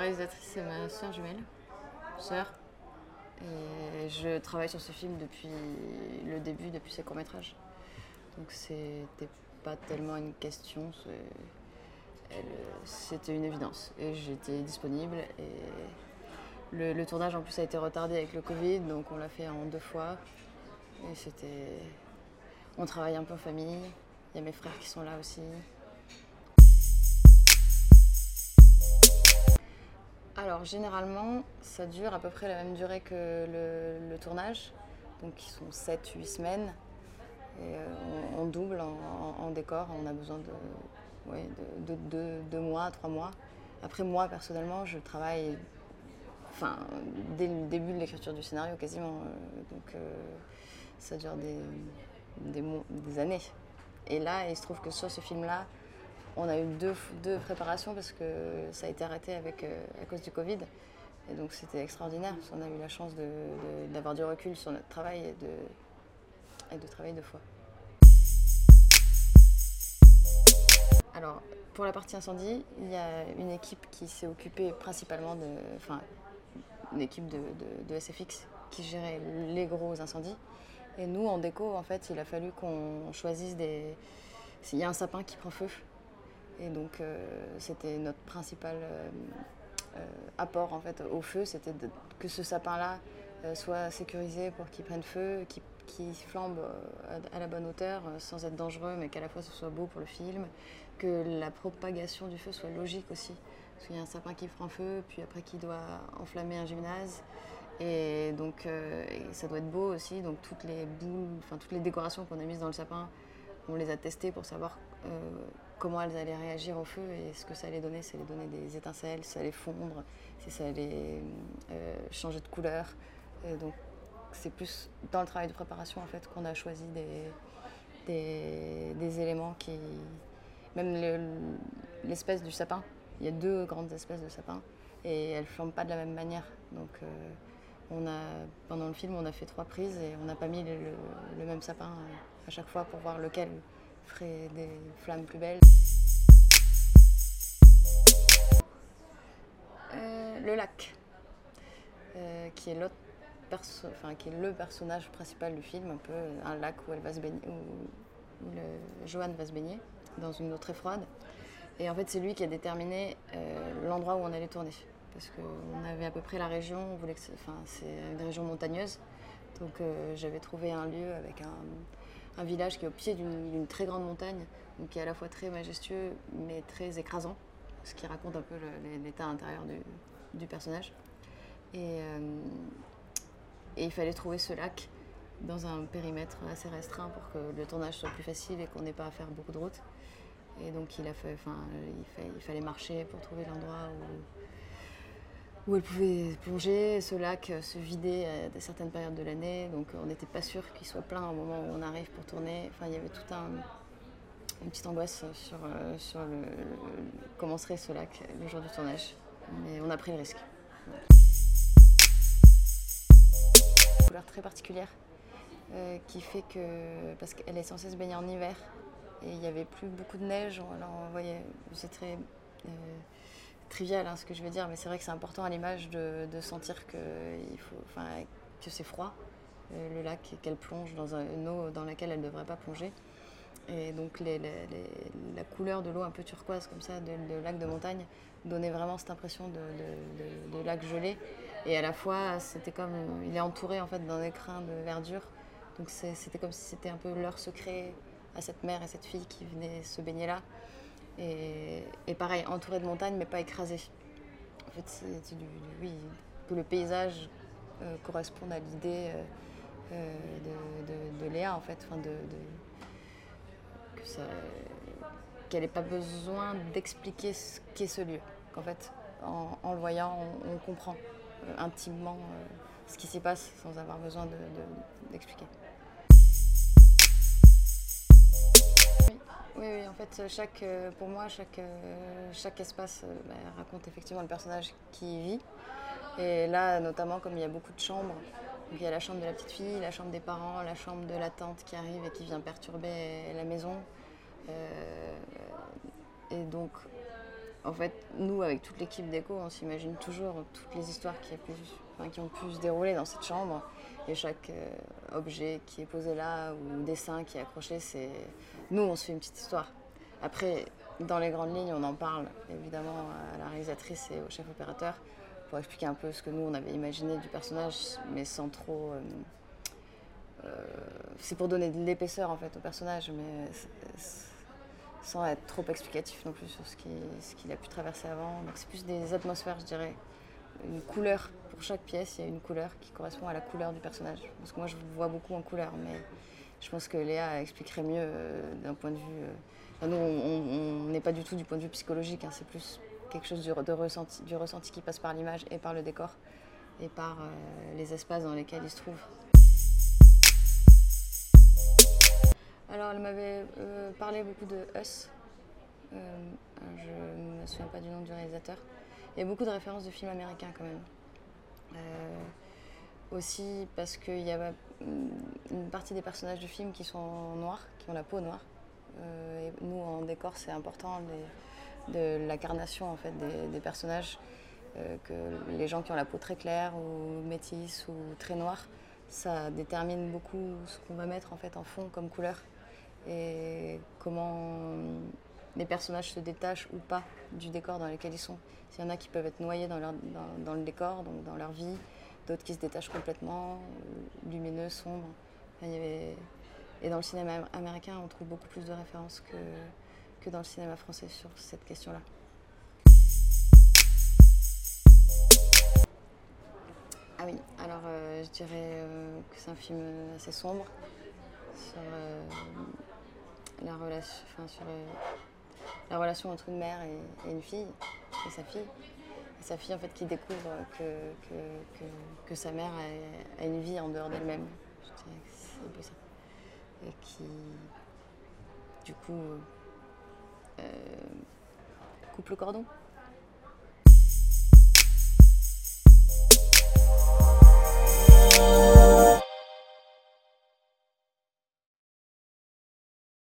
réalisatrice, c'est ma soeur jumelle, sœur. Et je travaille sur ce film depuis le début, depuis ses courts-métrages. Donc c'était pas tellement une question, c'était une évidence. Et j'étais disponible. Et le, le, tournage en plus a été retardé avec le Covid, donc on l'a fait en deux fois. Et c'était. On travaille un peu en famille. Il y a mes frères qui sont là aussi. Alors généralement, ça dure à peu près la même durée que le, tournage, donc ils sont 7-8 semaines. Et euh, on, double en, décor, on a besoin de, de, deux mois, trois mois. Après moi personnellement, je travaille enfin, dès le début de l'écriture du scénario quasiment, euh, donc euh, ça dure des, des années. Et là, il se trouve que sur ce film-là, on a eu deux, deux, préparations parce que ça a été arrêté avec, euh, à cause du Covid. Et donc c'était extraordinaire. On a eu la chance d'avoir du recul sur notre travail et de, de travailler deux fois. Alors, pour la partie incendie, il y a une équipe qui s'est occupée principalement de. Enfin, une équipe de, de, SFX qui gérait les gros incendies. Et nous, en déco, en fait, il a fallu qu'on choisisse des. Il y a un sapin qui prend feu et donc, euh, c'était notre principal euh, euh, apport en fait, au feu, c'était que ce sapin-là soit sécurisé pour qu'il prenne feu, qu'il flambe à la bonne hauteur sans être dangereux, mais qu'à la fois ce soit beau pour le film, que la propagation du feu soit logique aussi. Parce qu'il y a un sapin qui prend feu, puis après qui doit enflammer un gymnase. Et donc ça doit être beau aussi. Donc toutes les boules, enfin toutes les décorations qu'on a mises dans le sapin, on les a testées pour savoir comment elles allaient réagir au feu et ce que ça allait donner, ça allait donner des étincelles, ça allait fondre, si ça allait euh, changer de couleur. donc c'est plus dans le travail de préparation en fait qu'on a choisi des, éléments qui. Même l'espèce du sapin, il y a deux grandes espèces de sapin et elles ne flambent pas de la même manière. Donc euh, pendant le film, on a fait trois prises et on n'a pas mis le, le, même sapin euh, à chaque fois pour voir lequel ferait des flammes plus belles. Euh, le lac, euh, qui, est enfin, qui est le personnage principal du film, un peu un lac où elle va se baigner, où, le, Joanne va se baigner dans une eau très froide. Et en fait, c'est lui qui a déterminé euh, l'endroit où on allait tourner. Parce qu'on avait à peu près la région, on enfin, c'est une région montagneuse. Donc j'avais trouvé un lieu avec un, un village qui est au pied d'une très grande montagne, qui est à la fois très majestueux mais très écrasant, ce qui raconte un peu l'état intérieur du, personnage. Euh, et, il fallait trouver ce lac dans un périmètre assez restreint pour que le tournage soit plus facile et qu'on n'ait pas à faire beaucoup de routes. Et donc il, a fait, enfin, il, il fallait marcher pour trouver l'endroit où, où elle pouvait plonger. Ce lac se vidait à certaines périodes de l'année, donc on n'était pas sûr qu'il soit plein au moment où on arrive pour tourner. Enfin, il y avait tout un, une petite angoisse sur, euh, comment serait ce lac le jour du tournage. Mais on a pris le risque. Une couleur très particulière euh, qui fait que, parce qu'elle est censée se baigner en hiver, et il n'y avait plus beaucoup de neige, alors on voyait, c'est très... Euh, trivial hein, ce que je veux dire, mais c'est vrai que c'est important à l'image de, sentir que, que c'est froid, euh, le lac, qu'elle plonge dans une eau dans laquelle elle ne devrait pas plonger. Et donc la couleur de l'eau un peu turquoise comme ça, de, lac de montagne, donnait vraiment cette impression de, lac gelé. Et à la fois, c'était comme, il est entouré en fait d'un écrin de verdure. Donc c'était comme si c'était un peu leur secret à cette mère et cette fille qui venaient se baigner là. Et, pareil, entouré de montagnes, mais pas écrasé. En fait, c'est du, oui, que le paysage euh, corresponde à l'idée euh, euh, de, Léa, en fait, enfin de, qu'elle n'ait pas besoin d'expliquer ce qu'est ce lieu. Qu'en fait, en, le voyant, on, comprend intimement ce qui s'y passe sans avoir besoin d'expliquer. Oui, oui, en fait, chaque, euh, pour moi, chaque, euh, chaque espace euh, bah, raconte effectivement le personnage qui vit. Et là, notamment, comme il y a beaucoup de chambres, il y a la chambre de la petite fille, la chambre des parents, la chambre de la tante qui arrive et qui vient perturber la maison. et donc, en fait, nous, avec toute l'équipe d'écho, on s'imagine toujours toutes les histoires qui, qui, ont pu se dérouler dans cette chambre. Et chaque euh, objet qui est posé là ou dessin qui est accroché, c'est. Nous, on se fait une petite histoire. Après, dans les grandes lignes, on en parle évidemment à la réalisatrice et au chef opérateur pour expliquer un peu ce que nous, on avait imaginé du personnage, mais sans trop. Euh, euh, c'est pour donner de l'épaisseur en fait au personnage, mais sans être trop explicatif non plus sur ce qu'il a pu traverser avant. Donc c'est plus des atmosphères, je dirais. Une couleur, pour chaque pièce, il y a une couleur qui correspond à la couleur du personnage. Parce que moi, je vois beaucoup en couleur, mais je pense que Léa expliquerait mieux euh, d'un point de vue. Euh, nous, on n'est pas du tout du point de vue psychologique, hein. c'est plus quelque chose du, de ressenti, du ressenti qui passe par l'image et par le décor et par euh, les espaces dans lesquels il se trouve. Alors, elle m'avait euh, parlé beaucoup de Us. Euh, je ne me souviens pas du nom du réalisateur. Il y a beaucoup de références de films américains quand même. Euh, aussi parce qu'il y a une partie des personnages du film qui sont noirs, qui ont la peau noire. et nous, en décor, c'est important de la carnation en fait, des, personnages. que les gens qui ont la peau très claire ou métisse ou très noire, ça détermine beaucoup ce qu'on va mettre en fait en fond comme couleur et comment les personnages se détachent ou pas du décor dans lequel ils sont. S'il y en a qui peuvent être noyés dans, le décor, donc dans leur vie, d'autres qui se détachent complètement, lumineux, sombres. Et dans le cinéma américain, on trouve beaucoup plus de références que, dans le cinéma français sur cette question-là. Ah oui, alors euh, je dirais euh, que c'est un film assez sombre euh, la relation, sur la relation entre une mère et, une fille, et sa fille. Sa fille, en fait, qui découvre que, que, que, sa mère a, une vie en dehors d'elle-même. C'est un peu ça. Et qui, du coup, euh, coupe le cordon.